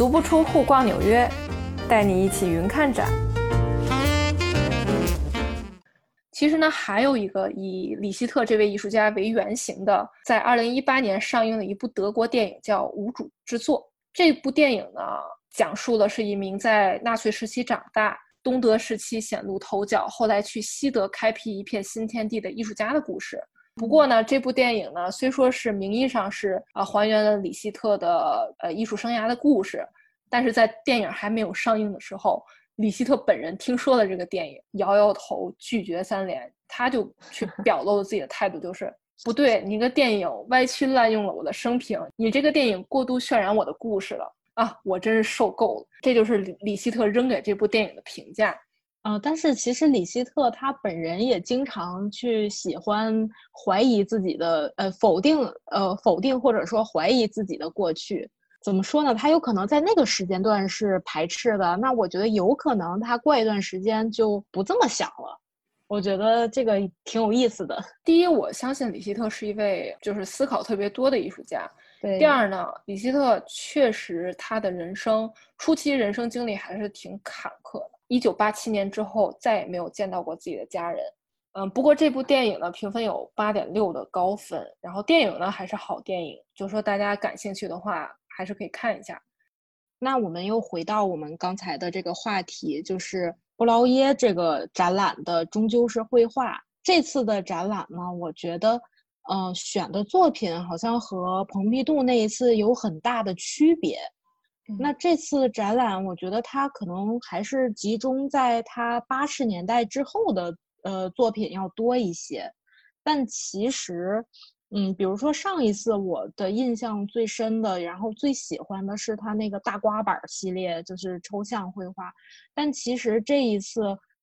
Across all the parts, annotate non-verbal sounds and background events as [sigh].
足不出户逛纽约，带你一起云看展。其实呢，还有一个以李希特这位艺术家为原型的，在二零一八年上映的一部德国电影叫《无主之作》。这部电影呢，讲述的是一名在纳粹时期长大、东德时期显露头角，后来去西德开辟一片新天地的艺术家的故事。不过呢，这部电影呢，虽说是名义上是啊还原了李希特的呃艺术生涯的故事，但是在电影还没有上映的时候。李希特本人听说了这个电影，摇摇头，拒绝三连。他就去 [laughs] 表露了自己的态度，就是不对，你个电影歪曲滥用了我的生平，你这个电影过度渲染我的故事了啊！我真是受够了。这就是李李希特扔给这部电影的评价。啊，但是其实李希特他本人也经常去喜欢怀疑自己的，呃，否定，呃，否定或者说怀疑自己的过去。怎么说呢？他有可能在那个时间段是排斥的，那我觉得有可能他过一段时间就不这么想了。我觉得这个挺有意思的。第一，我相信李希特是一位就是思考特别多的艺术家。对。第二呢，李希特确实他的人生初期人生经历还是挺坎坷的。一九八七年之后再也没有见到过自己的家人。嗯，不过这部电影呢评分有八点六的高分，然后电影呢还是好电影，就说大家感兴趣的话。还是可以看一下。那我们又回到我们刚才的这个话题，就是布劳耶这个展览的终究是绘画。这次的展览呢，我觉得，嗯，选的作品好像和蓬皮杜那一次有很大的区别。那这次展览，我觉得它可能还是集中在他八十年代之后的呃作品要多一些，但其实。嗯，比如说上一次我的印象最深的，然后最喜欢的是他那个大刮板系列，就是抽象绘画。但其实这一次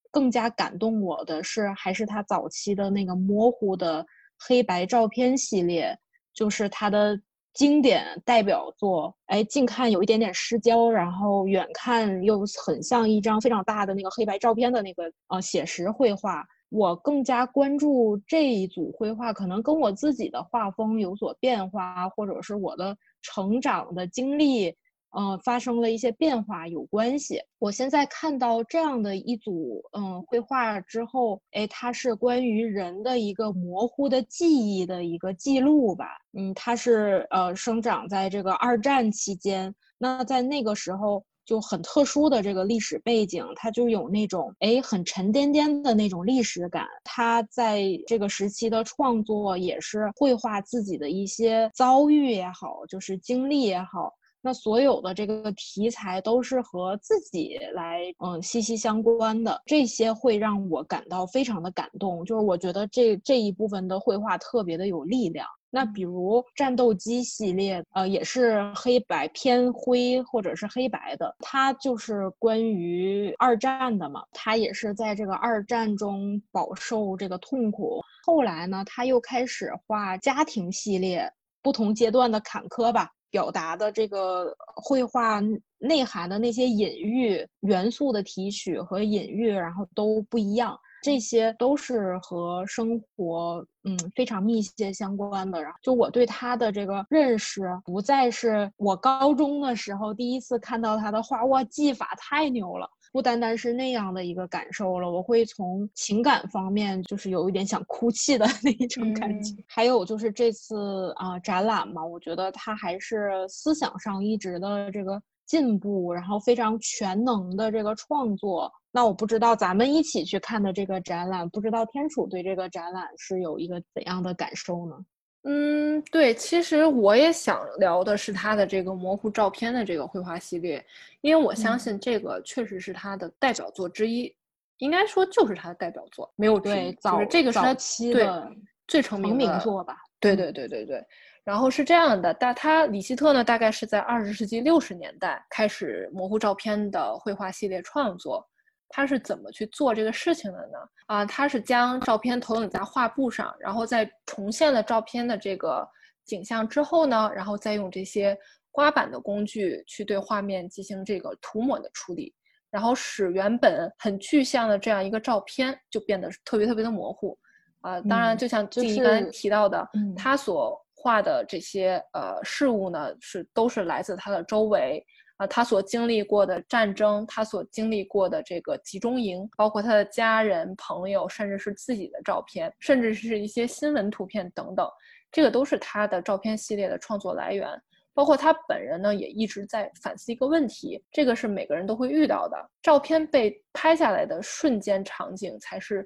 更加感动我的是，还是他早期的那个模糊的黑白照片系列，就是他的经典代表作。哎，近看有一点点失焦，然后远看又很像一张非常大的那个黑白照片的那个呃写实绘画。我更加关注这一组绘画，可能跟我自己的画风有所变化，或者是我的成长的经历，呃，发生了一些变化有关系。我现在看到这样的一组，嗯，绘画之后，哎，它是关于人的一个模糊的记忆的一个记录吧，嗯，它是呃生长在这个二战期间，那在那个时候。就很特殊的这个历史背景，它就有那种哎很沉甸甸的那种历史感。他在这个时期的创作也是绘画自己的一些遭遇也好，就是经历也好。那所有的这个题材都是和自己来嗯息息相关的，这些会让我感到非常的感动。就是我觉得这这一部分的绘画特别的有力量。那比如战斗机系列，呃，也是黑白偏灰或者是黑白的，它就是关于二战的嘛。它也是在这个二战中饱受这个痛苦。后来呢，他又开始画家庭系列，不同阶段的坎坷吧，表达的这个绘画内涵的那些隐喻元素的提取和隐喻，然后都不一样。这些都是和生活嗯非常密切相关的。然后，就我对他的这个认识，不再是我高中的时候第一次看到他的画，哇，技法太牛了！不单单是那样的一个感受了，我会从情感方面，就是有一点想哭泣的那一种感觉。还有就是这次啊展览嘛，我觉得他还是思想上一直的这个进步，然后非常全能的这个创作。那我不知道咱们一起去看的这个展览，不知道天楚对这个展览是有一个怎样的感受呢？嗯，对，其实我也想聊的是他的这个模糊照片的这个绘画系列，因为我相信这个确实是他的代表作之一，应该说就是他的代表作，没有对，就是这个是他期的最成名名作吧？对对对对对。然后是这样的，但他李希特呢，大概是在二十世纪六十年代开始模糊照片的绘画系列创作。他是怎么去做这个事情的呢？啊，他是将照片投影在画布上，然后在重现了照片的这个景象之后呢，然后再用这些刮板的工具去对画面进行这个涂抹的处理，然后使原本很具象的这样一个照片就变得特别特别的模糊。啊，当然，就像静怡刚才提到的，他所画的这些呃事物呢，是都是来自他的周围。啊，他所经历过的战争，他所经历过的这个集中营，包括他的家人、朋友，甚至是自己的照片，甚至是一些新闻图片等等，这个都是他的照片系列的创作来源。包括他本人呢，也一直在反思一个问题，这个是每个人都会遇到的。照片被拍下来的瞬间场景才是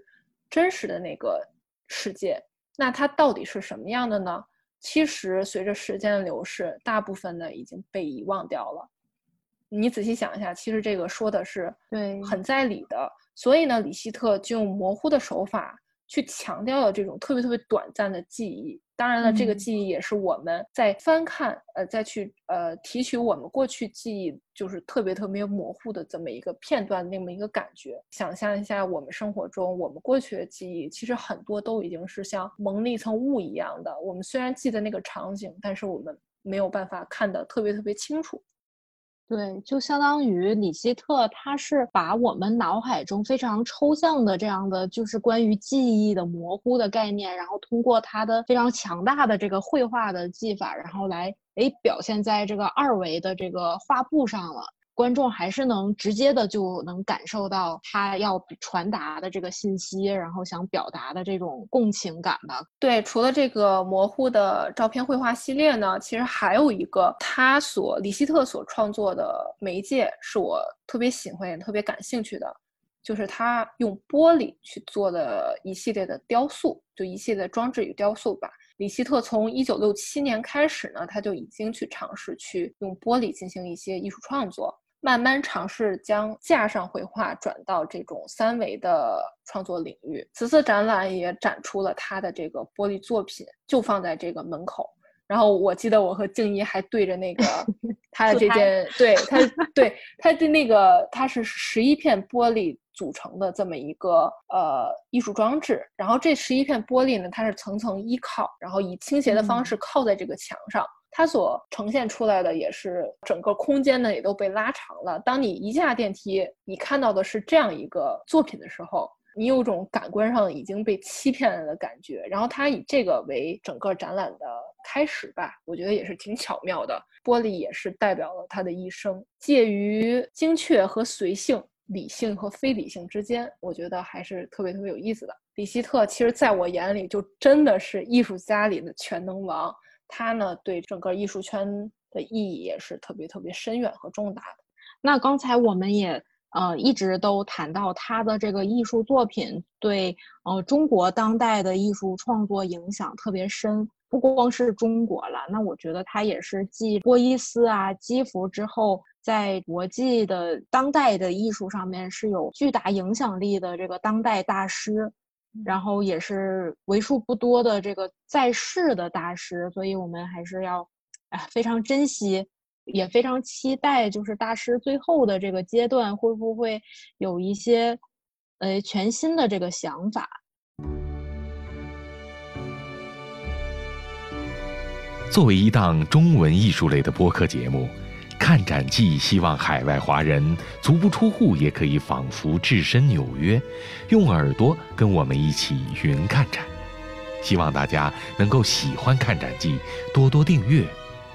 真实的那个世界，那它到底是什么样的呢？其实随着时间的流逝，大部分呢已经被遗忘掉了。你仔细想一下，其实这个说的是对很在理的。所以呢，李希特就用模糊的手法去强调了这种特别特别短暂的记忆。当然了，这个记忆也是我们在翻看，呃，再去呃提取我们过去记忆，就是特别特别模糊的这么一个片段，那么一个感觉。想象一下，我们生活中我们过去的记忆，其实很多都已经是像蒙了一层雾一样的。我们虽然记得那个场景，但是我们没有办法看得特别特别清楚。对，就相当于李希特，他是把我们脑海中非常抽象的这样的，就是关于记忆的模糊的概念，然后通过他的非常强大的这个绘画的技法，然后来诶表现在这个二维的这个画布上了。观众还是能直接的就能感受到他要传达的这个信息，然后想表达的这种共情感吧。对，除了这个模糊的照片绘画系列呢，其实还有一个他所李希特所创作的媒介是我特别喜欢也特别感兴趣的，就是他用玻璃去做的一系列的雕塑，就一系列装置与雕塑吧。李希特从一九六七年开始呢，他就已经去尝试去用玻璃进行一些艺术创作。慢慢尝试将架上绘画转到这种三维的创作领域。此次展览也展出了他的这个玻璃作品，就放在这个门口。然后我记得我和静怡还对着那个 [laughs] 他的这件，对他，对他的那个，它是十一片玻璃组成的这么一个呃艺术装置。然后这十一片玻璃呢，它是层层依靠，然后以倾斜的方式靠在这个墙上。它所呈现出来的也是整个空间呢，也都被拉长了。当你一下电梯，你看到的是这样一个作品的时候，你有种感官上已经被欺骗了的感觉。然后它以这个为整个展览的开始吧，我觉得也是挺巧妙的。玻璃也是代表了他的一生，介于精确和随性、理性和非理性之间，我觉得还是特别特别有意思的。李希特其实在我眼里就真的是艺术家里的全能王。他呢，对整个艺术圈的意义也是特别特别深远和重大的。那刚才我们也呃一直都谈到他的这个艺术作品对呃中国当代的艺术创作影响特别深，不光是中国了。那我觉得他也是继波伊斯啊、基弗之后，在国际的当代的艺术上面是有巨大影响力的这个当代大师。然后也是为数不多的这个在世的大师，所以我们还是要，哎，非常珍惜，也非常期待，就是大师最后的这个阶段会不会有一些，呃，全新的这个想法。作为一档中文艺术类的播客节目。看展记希望海外华人足不出户也可以仿佛置身纽约，用耳朵跟我们一起云看展。希望大家能够喜欢看展记，多多订阅，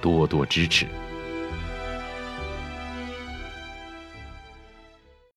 多多支持。